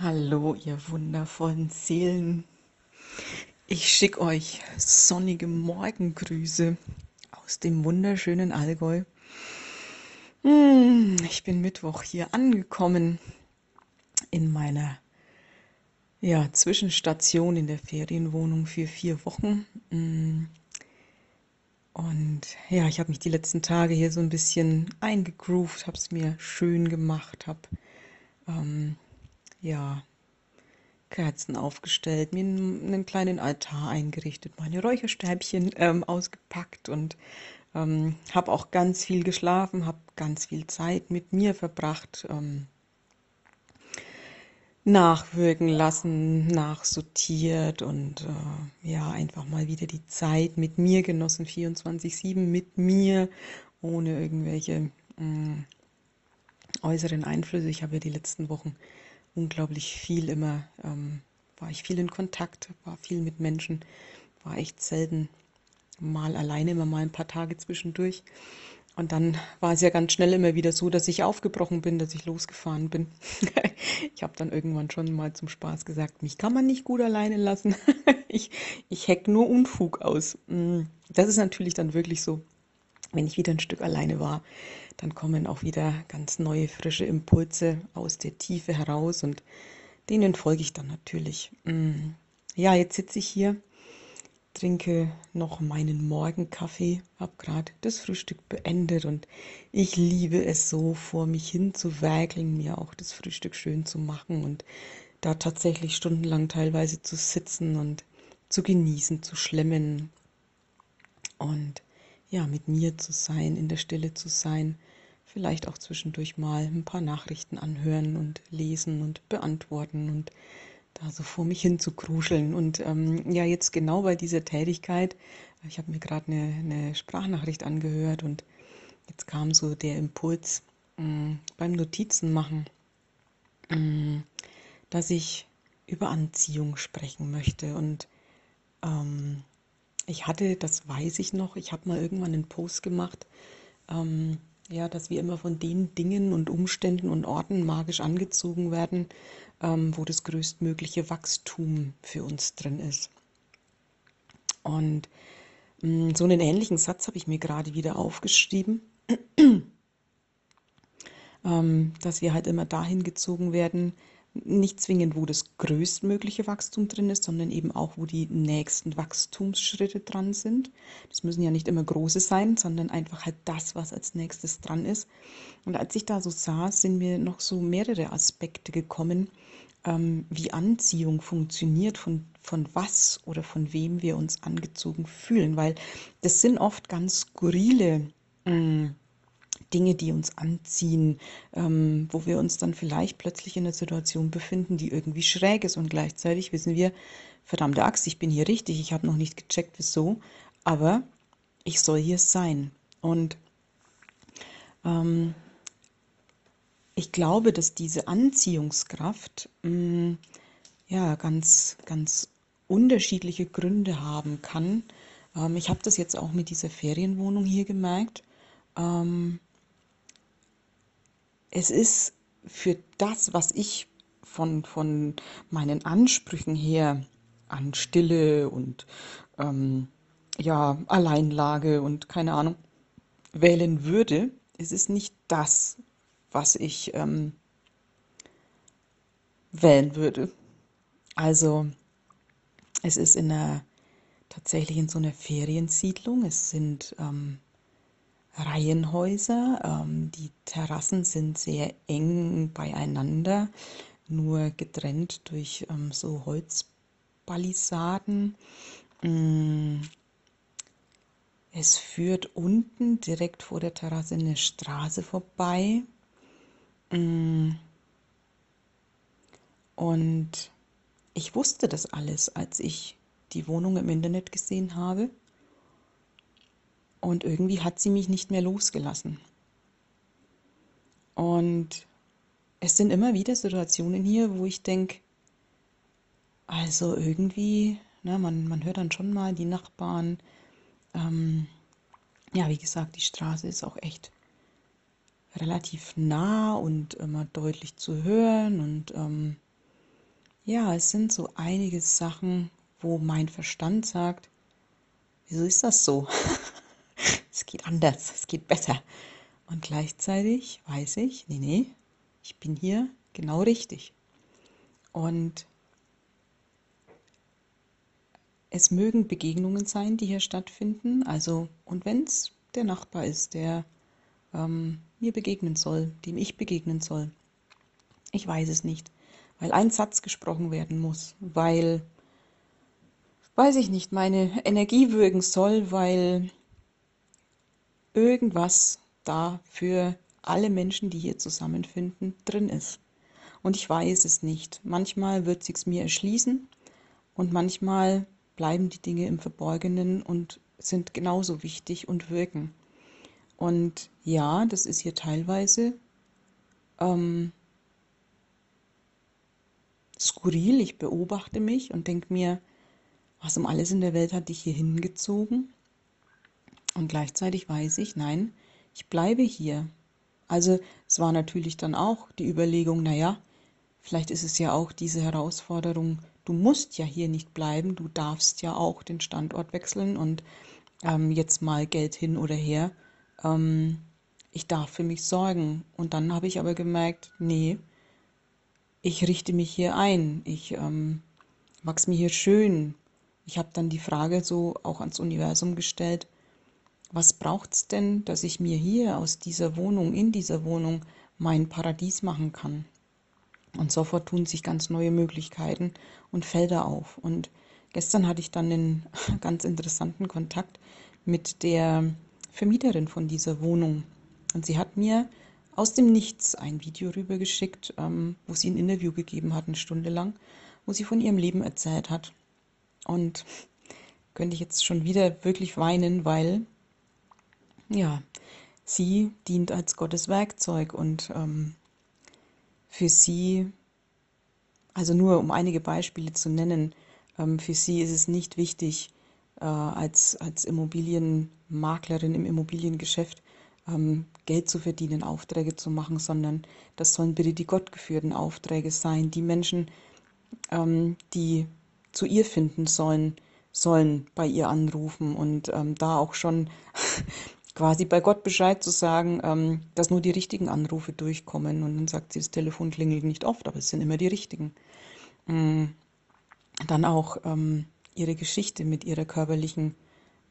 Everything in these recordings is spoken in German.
Hallo, ihr wundervollen Seelen. Ich schicke euch sonnige Morgengrüße aus dem wunderschönen Allgäu. Hm, ich bin Mittwoch hier angekommen in meiner ja, Zwischenstation in der Ferienwohnung für vier Wochen. Hm, und ja, ich habe mich die letzten Tage hier so ein bisschen eingegroovt, habe es mir schön gemacht, habe ähm, ja, Kerzen aufgestellt, mir einen kleinen Altar eingerichtet, meine Räucherstäbchen ähm, ausgepackt und ähm, habe auch ganz viel geschlafen, habe ganz viel Zeit mit mir verbracht, ähm, nachwirken lassen, nachsortiert und äh, ja, einfach mal wieder die Zeit mit mir genossen, 24-7 mit mir, ohne irgendwelche äh, äußeren Einflüsse. Ich habe ja die letzten Wochen unglaublich viel immer, ähm, war ich viel in Kontakt, war viel mit Menschen, war echt selten mal alleine, immer mal ein paar Tage zwischendurch. Und dann war es ja ganz schnell immer wieder so, dass ich aufgebrochen bin, dass ich losgefahren bin. ich habe dann irgendwann schon mal zum Spaß gesagt, mich kann man nicht gut alleine lassen. ich, ich heck nur Unfug aus. Mm, das ist natürlich dann wirklich so, wenn ich wieder ein Stück alleine war, dann kommen auch wieder ganz neue, frische Impulse aus der Tiefe heraus und denen folge ich dann natürlich. Mm, ja, jetzt sitze ich hier trinke noch meinen Morgenkaffee, habe gerade das Frühstück beendet und ich liebe es so, vor mich hin zu werkeln, mir auch das Frühstück schön zu machen und da tatsächlich stundenlang teilweise zu sitzen und zu genießen, zu schlemmen und ja, mit mir zu sein, in der Stille zu sein, vielleicht auch zwischendurch mal ein paar Nachrichten anhören und lesen und beantworten und da so vor mich hin zu kruscheln. Und ähm, ja, jetzt genau bei dieser Tätigkeit, ich habe mir gerade eine, eine, Sprachnachricht angehört und jetzt kam so der Impuls mh, mm, beim Notizen machen, mh, mm, dass ich über Anziehung sprechen möchte. Und ähm, ich hatte, das weiß ich noch, ich habe mal irgendwann einen Post gemacht, ähm, ja, dass wir immer von den Dingen und Umständen und Orten magisch angezogen werden, ähm, wo das größtmögliche Wachstum für uns drin ist. Und mh, mm, so einen ähnlichen Satz habe ich mir gerade wieder aufgeschrieben, ähm, dass wir halt immer dahin gezogen werden, nicht zwingend, wo das größtmögliche Wachstum drin ist, sondern eben auch, wo die nächsten Wachstumsschritte dran sind. Das müssen ja nicht immer große sein, sondern einfach halt das, was als nächstes dran ist. Und als ich da so saß, sind mir noch so mehrere Aspekte gekommen, ähm, wie Anziehung funktioniert, von, von was oder von wem wir uns angezogen fühlen, weil das sind oft ganz skurrile mh, mm, Dinge, die uns anziehen, ähm, wo wir uns dann vielleicht plötzlich in einer Situation befinden, die irgendwie schräg ist und gleichzeitig wissen wir, verdammte Axt, ich bin hier richtig, ich habe noch nicht gecheckt, wieso, aber ich soll hier sein. Und ähm, ich glaube, dass diese Anziehungskraft mh, mm, ja ganz, ganz unterschiedliche Gründe haben kann. Ähm, ich habe das jetzt auch mit dieser Ferienwohnung hier gemerkt. Ähm, es ist für das, was ich von, von meinen Ansprüchen her an Stille und ähm, ja, Alleinlage und keine Ahnung wählen würde, ist es nicht das, was ich ähm, wählen würde. Also es ist in einer tatsächlich in so einer Feriensiedlung. Es sind ähm, Reihenhäuser. Ähm, die Terrassen sind sehr eng beieinander, nur getrennt durch ähm, so Holzpalisaden. Mm. Es führt unten direkt vor der Terrasse eine Straße vorbei. Mm. Und ich wusste das alles, als ich die Wohnung im Internet gesehen habe. Und irgendwie hat sie mich nicht mehr losgelassen. Und es sind immer wieder Situationen hier, wo ich denke, also irgendwie, ne, man, man hört dann schon mal die Nachbarn. Ähm, ja, wie gesagt, die Straße ist auch echt relativ nah und immer deutlich zu hören. Und ähm, ja, es sind so einige Sachen, wo mein Verstand sagt, wieso ist das so? geht anders, es geht besser. Und gleichzeitig weiß ich, nee, nee, ich bin hier genau richtig. Und es mögen Begegnungen sein, die hier stattfinden. Also, und wenn es der Nachbar ist, der ähm, mir begegnen soll, dem ich begegnen soll. Ich weiß es nicht, weil ein Satz gesprochen werden muss, weil, weiß ich nicht, meine Energie wirken soll, weil irgendwas da für alle Menschen, die hier zusammenfinden, drin ist. Und ich weiß es nicht. Manchmal wird sich's mir erschließen und manchmal bleiben die Dinge im Verborgenen und sind genauso wichtig und wirken. Und ja, das ist hier teilweise ähm, skurril. Ich beobachte mich und denke mir, was um alles in der Welt hat dich hier hingezogen? Und gleichzeitig weiß ich, nein, ich bleibe hier. Also es war natürlich dann auch die Überlegung, naja, vielleicht ist es ja auch diese Herausforderung, du musst ja hier nicht bleiben, du darfst ja auch den Standort wechseln und ähm, jetzt mal Geld hin oder her. Ähm, ich darf für mich sorgen. Und dann habe ich aber gemerkt, nee, ich richte mich hier ein, ich ähm, es mir hier schön. Ich habe dann die Frage so auch ans Universum gestellt, was braucht es denn, dass ich mir hier aus dieser Wohnung, in dieser Wohnung, mein Paradies machen kann? Und sofort tun sich ganz neue Möglichkeiten und Felder auf. Und gestern hatte ich dann einen ganz interessanten Kontakt mit der Vermieterin von dieser Wohnung. Und sie hat mir aus dem Nichts ein Video rübergeschickt, ähm, wo sie ein Interview gegeben hat, eine Stunde lang, wo sie von ihrem Leben erzählt hat. Und könnte ich jetzt schon wieder wirklich weinen, weil, ja, sie dient als Gottes Werkzeug und ähm, für sie, also nur um einige Beispiele zu nennen, ähm, für sie ist es nicht wichtig, äh, als, als Immobilienmaklerin im Immobiliengeschäft ähm, Geld zu verdienen, Aufträge zu machen, sondern das sollen bitte die gottgeführten Aufträge sein. Die Menschen, ähm, die zu ihr finden sollen, sollen bei ihr anrufen und ähm, da auch schon quasi bei Gott Bescheid zu sagen, ähm, dass nur die richtigen Anrufe durchkommen. Und dann sagt sie, das Telefon klingelt nicht oft, aber es sind immer die richtigen. Ähm, dann auch ähm, ihre Geschichte mit ihrer körperlichen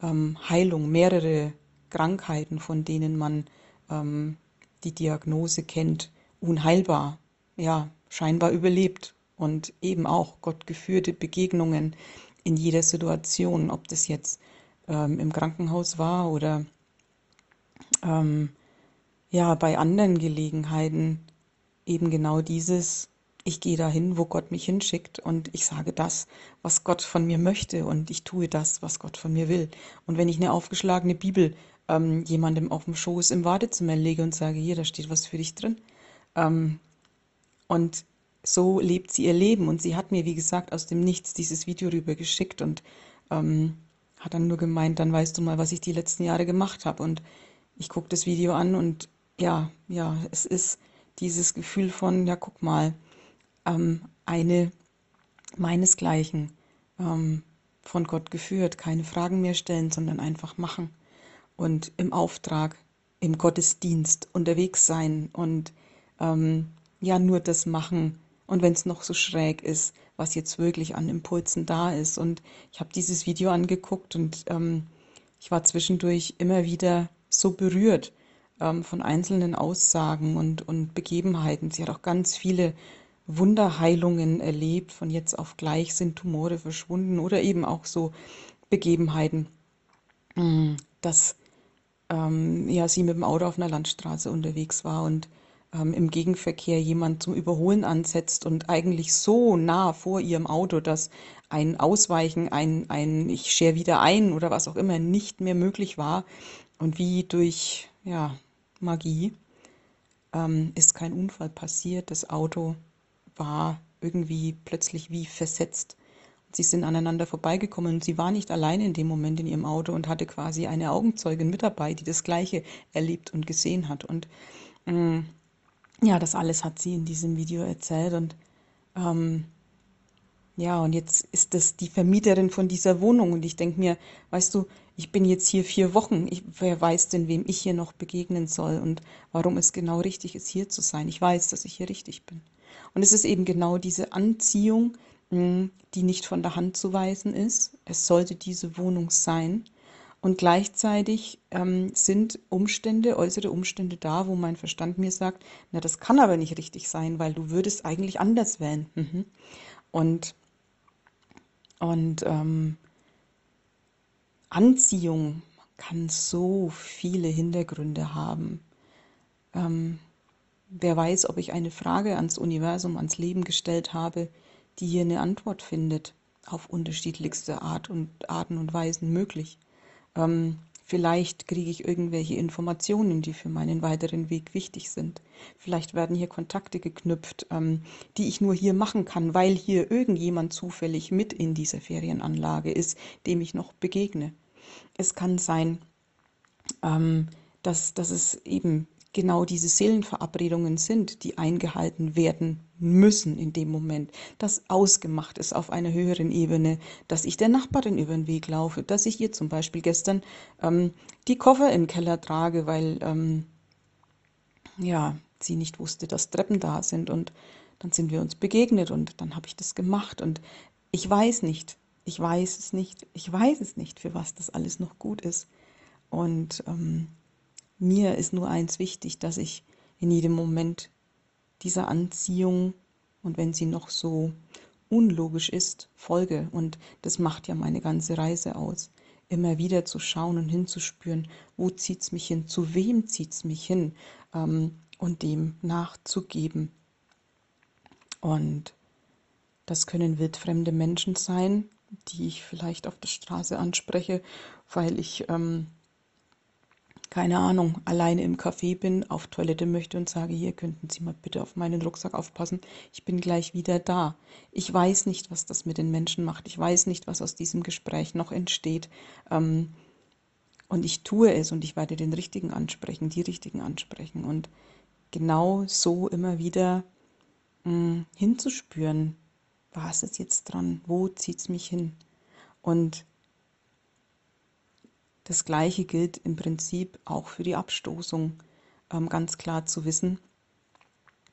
ähm, Heilung, mehrere Krankheiten, von denen man ähm, die Diagnose kennt, unheilbar, ja, scheinbar überlebt und eben auch Gott geführte Begegnungen in jeder Situation, ob das jetzt ähm, im Krankenhaus war oder ähm, ja, bei anderen Gelegenheiten eben genau dieses, ich gehe dahin, wo Gott mich hinschickt und ich sage das, was Gott von mir möchte und ich tue das, was Gott von mir will. Und wenn ich eine aufgeschlagene Bibel ähm, jemandem auf dem Schoß im Wartezimmer lege und sage, hier, da steht was für dich drin. Ähm, und so lebt sie ihr Leben. Und sie hat mir, wie gesagt, aus dem Nichts dieses Video rüber geschickt und ähm, hat dann nur gemeint, dann weißt du mal, was ich die letzten Jahre gemacht habe. Und ich gucke das Video an und ja, ja, es ist dieses Gefühl von, ja, guck mal, ähm, eine meinesgleichen ähm, von Gott geführt, keine Fragen mehr stellen, sondern einfach machen und im Auftrag, im Gottesdienst unterwegs sein und ähm, ja nur das machen und wenn es noch so schräg ist, was jetzt wirklich an Impulsen da ist. Und ich habe dieses Video angeguckt und ähm, ich war zwischendurch immer wieder so berührt ähm, von einzelnen Aussagen und, und Begebenheiten. Sie hat auch ganz viele Wunderheilungen erlebt. Von jetzt auf gleich sind Tumore verschwunden oder eben auch so Begebenheiten, mm, dass ähm, ja, sie mit dem Auto auf einer Landstraße unterwegs war und ähm, im Gegenverkehr jemand zum Überholen ansetzt und eigentlich so nah vor ihrem Auto, dass ein Ausweichen, ein, ein ich schere wieder ein oder was auch immer nicht mehr möglich war. Und wie durch ja, Magie ähm, ist kein Unfall passiert. Das Auto war irgendwie plötzlich wie versetzt Sie sind aneinander vorbeigekommen und sie war nicht allein in dem Moment in ihrem Auto und hatte quasi eine Augenzeugin mit dabei, die das Gleiche erlebt und gesehen hat. Und ähm, ja, das alles hat sie in diesem Video erzählt und ähm, ja, und jetzt ist das die Vermieterin von dieser Wohnung und ich denke mir, weißt du, ich bin jetzt hier vier Wochen, ich, wer weiß denn, wem ich hier noch begegnen soll und warum es genau richtig ist, hier zu sein. Ich weiß, dass ich hier richtig bin. Und es ist eben genau diese Anziehung, hm, die nicht von der Hand zu weisen ist. Es sollte diese Wohnung sein. Und gleichzeitig ähm, sind Umstände, äußere Umstände da, wo mein Verstand mir sagt, na, das kann aber nicht richtig sein, weil du würdest eigentlich anders wählen. Mhm. Und, und ähm, Anziehung kann so viele Hintergründe haben. Ähm, wer weiß, ob ich eine Frage ans Universum, ans Leben gestellt habe, die hier eine Antwort findet, auf unterschiedlichste Art und Arten und Weisen möglich. Ähm, vielleicht kriege ich irgendwelche Informationen, die für meinen weiteren Weg wichtig sind. Vielleicht werden hier Kontakte geknüpft, ähm, die ich nur hier machen kann, weil hier irgendjemand zufällig mit in dieser Ferienanlage ist, dem ich noch begegne. Es kann sein, ähm, dass, dass es eben genau diese Seelenverabredungen sind, die eingehalten werden müssen in dem Moment, dass ausgemacht ist auf einer höheren Ebene, dass ich der Nachbarin über den Weg laufe, dass ich ihr zum Beispiel gestern ähm, die Koffer im Keller trage, weil ähm, ja sie nicht wusste, dass Treppen da sind und dann sind wir uns begegnet und dann habe ich das gemacht und ich weiß nicht, ich weiß es nicht, ich weiß es nicht, für was das alles noch gut ist. Und ähm, mir ist nur eins wichtig, dass ich in jedem Moment dieser Anziehung und wenn sie noch so unlogisch ist, folge. Und das macht ja meine ganze Reise aus. Immer wieder zu schauen und hinzuspüren, wo zieht es mich hin, zu wem zieht es mich hin ähm, und dem nachzugeben. Und das können wildfremde Menschen sein, die ich vielleicht auf der Straße anspreche, weil ich ähm, keine Ahnung, alleine im Café bin, auf Toilette möchte und sage, hier könnten Sie mal bitte auf meinen Rucksack aufpassen, ich bin gleich wieder da. Ich weiß nicht, was das mit den Menschen macht. Ich weiß nicht, was aus diesem Gespräch noch entsteht. Ähm, und ich tue es und ich werde den Richtigen ansprechen, die Richtigen ansprechen. Und genau so immer wieder mh, hm, hinzuspüren, was ist jetzt dran, wo zieht es mich hin. Und das Gleiche gilt im Prinzip auch für die Abstoßung. Ähm, ganz klar zu wissen,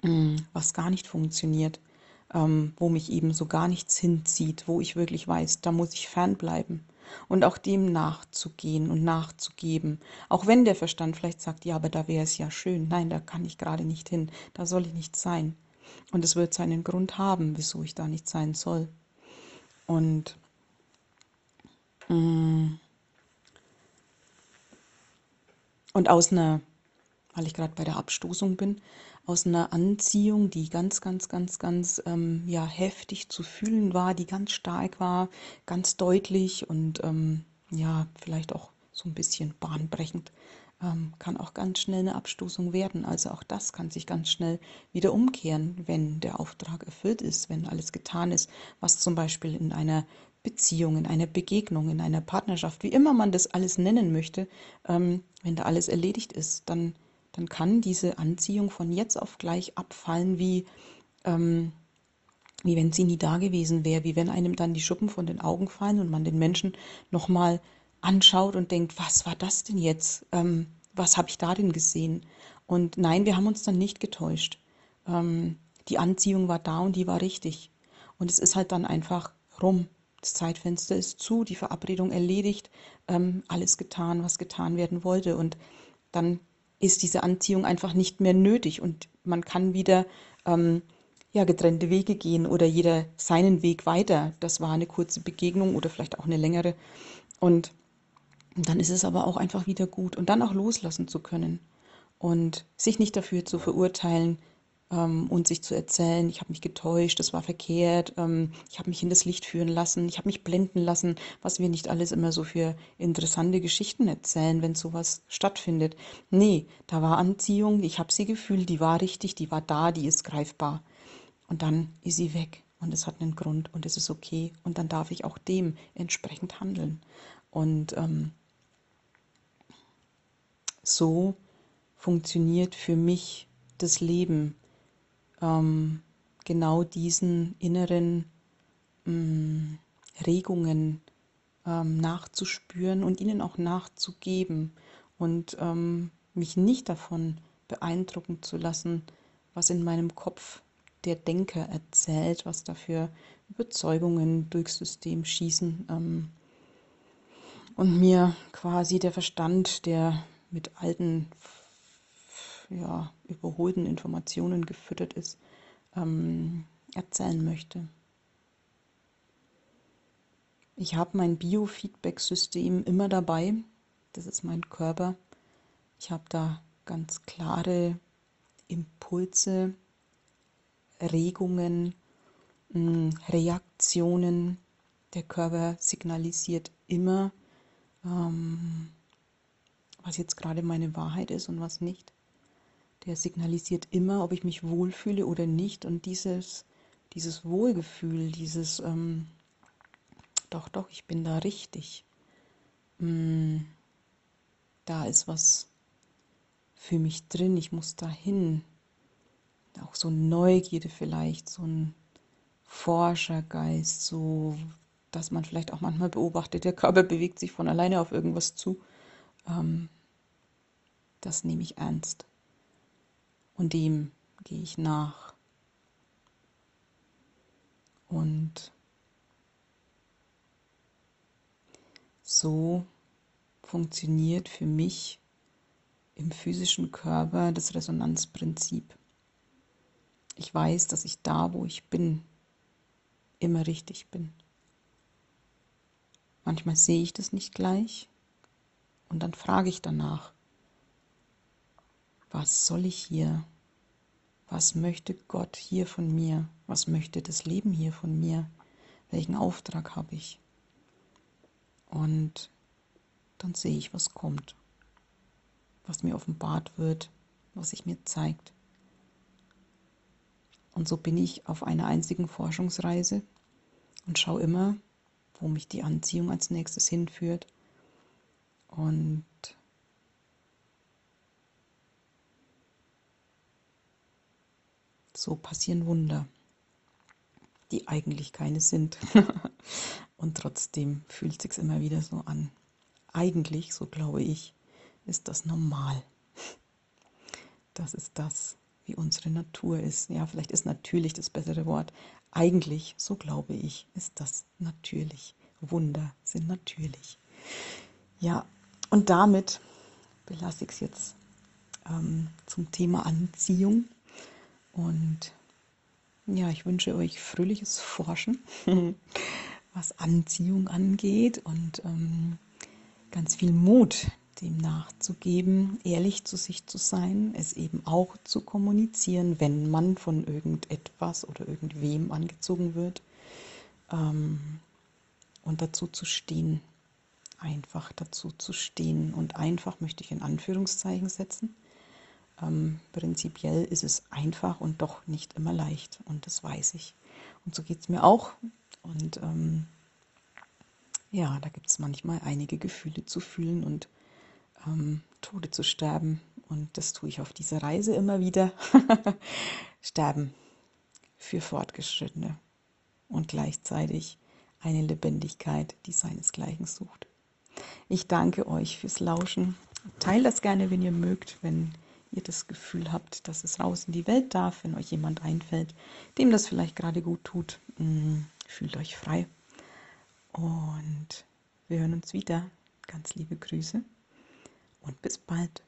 mm, was gar nicht funktioniert, ähm, wo mich eben so gar nichts hinzieht, wo ich wirklich weiß, da muss ich fernbleiben. Und auch dem nachzugehen und nachzugeben. Auch wenn der Verstand vielleicht sagt, ja, aber da wäre es ja schön. Nein, da kann ich gerade nicht hin. Da soll ich nicht sein. Und es wird seinen Grund haben, wieso ich da nicht sein soll. Und mh, mm, Und aus einer, weil ich gerade bei der Abstoßung bin, aus einer Anziehung, die ganz, ganz, ganz, ganz ähm, ja, heftig zu fühlen war, die ganz stark war, ganz deutlich und ähm, ja, vielleicht auch so ein bisschen bahnbrechend, ähm, kann auch ganz schnell eine Abstoßung werden. Also auch das kann sich ganz schnell wieder umkehren, wenn der Auftrag erfüllt ist, wenn alles getan ist, was zum Beispiel in einer Beziehung, in einer Begegnung, in einer Partnerschaft, wie immer man das alles nennen möchte, ähm, wenn da alles erledigt ist, dann, dann kann diese Anziehung von jetzt auf gleich abfallen, wie, ähm, wie wenn sie nie da gewesen wäre, wie wenn einem dann die Schuppen von den Augen fallen und man den Menschen nochmal anschaut und denkt, was war das denn jetzt? Ähm, was habe ich da denn gesehen? Und nein, wir haben uns dann nicht getäuscht. Ähm, die Anziehung war da und die war richtig. Und es ist halt dann einfach rum. Das Zeitfenster ist zu, die Verabredung erledigt, ähm, alles getan, was getan werden wollte. Und dann ist diese Anziehung einfach nicht mehr nötig und man kann wieder ähm, ja, getrennte Wege gehen oder jeder seinen Weg weiter. Das war eine kurze Begegnung oder vielleicht auch eine längere. Und dann ist es aber auch einfach wieder gut und dann auch loslassen zu können und sich nicht dafür zu verurteilen, ähm, und sich zu erzählen, ich habe mich getäuscht, das war verkehrt, ähm, ich habe mich in das Licht führen lassen, ich habe mich blenden lassen, was wir nicht alles immer so für interessante Geschichten erzählen, wenn sowas stattfindet. Nee, da war Anziehung, ich habe sie gefühlt, die war richtig, die war da, die ist greifbar. Und dann ist sie weg und es hat einen Grund und es ist okay und dann darf ich auch dem entsprechend handeln. Und ähm, so funktioniert für mich das Leben ähm, genau diesen inneren mm, Regungen ähm, nachzuspüren und ihnen auch nachzugeben und ähm, mich nicht davon beeindrucken zu lassen, was in meinem Kopf der Denker erzählt, was dafür Überzeugungen durchs System schießen ähm, und mir quasi der Verstand, der mit alten, ja, überholten Informationen gefüttert ist, ähm, erzählen möchte. Ich habe mein Biofeedback-System immer dabei. Das ist mein Körper. Ich habe da ganz klare Impulse, Regungen, hm, Reaktionen. Der Körper signalisiert immer, ähm, was jetzt gerade meine Wahrheit ist und was nicht. Der signalisiert immer, ob ich mich wohlfühle oder nicht. Und dieses, dieses Wohlgefühl, dieses, ähm, doch, doch, ich bin da richtig. Mm, da ist was für mich drin, ich muss da hin. Auch so Neugierde vielleicht, so ein Forschergeist, so dass man vielleicht auch manchmal beobachtet, der Körper bewegt sich von alleine auf irgendwas zu. Ähm, das nehme ich ernst. Und dem gehe ich nach. Und so funktioniert für mich im physischen Körper das Resonanzprinzip. Ich weiß, dass ich da, wo ich bin, immer richtig bin. Manchmal sehe ich das nicht gleich und dann frage ich danach, was soll ich hier? Was möchte Gott hier von mir? Was möchte das Leben hier von mir? Welchen Auftrag habe ich? Und dann sehe ich, was kommt, was mir offenbart wird, was sich mir zeigt. Und so bin ich auf einer einzigen Forschungsreise und schaue immer, wo mich die Anziehung als nächstes hinführt. Und so passieren Wunder, die eigentlich keine sind. Und trotzdem fühlt sich immer wieder so an. Eigentlich, so glaube ich, ist das normal. Das ist das, wie unsere Natur ist. Ja, vielleicht ist natürlich das bessere Wort. Eigentlich, so glaube ich, ist das natürlich. Wunder sind natürlich. Ja, und damit belasse ich es jetzt ähm, zum Thema Anziehung. Und ja, ich wünsche euch fröhliches Forschen, was Anziehung angeht und ähm, ganz viel Mut, dem nachzugeben, ehrlich zu sich zu sein, es eben auch zu kommunizieren, wenn man von irgendetwas oder irgendwem angezogen wird ähm, und dazu zu stehen, einfach dazu zu stehen und einfach möchte ich in Anführungszeichen setzen. Ähm, prinzipiell ist es einfach und doch nicht immer leicht und das weiß ich. Und so geht es mir auch und ähm, ja, da gibt es manchmal einige Gefühle zu fühlen und ähm, Tode zu sterben. Und das tue ich auf dieser Reise immer wieder. sterben für Fortgeschrittene und gleichzeitig eine Lebendigkeit, die seinesgleichen sucht. Ich danke euch fürs Lauschen. Teilt das gerne, wenn ihr mögt, wenn ihr das Gefühl habt, dass es raus in die Welt darf, wenn euch jemand einfällt, dem das vielleicht gerade gut tut. Mm, fühlt euch frei. Und wir hören uns wieder. Ganz liebe Grüße und bis bald.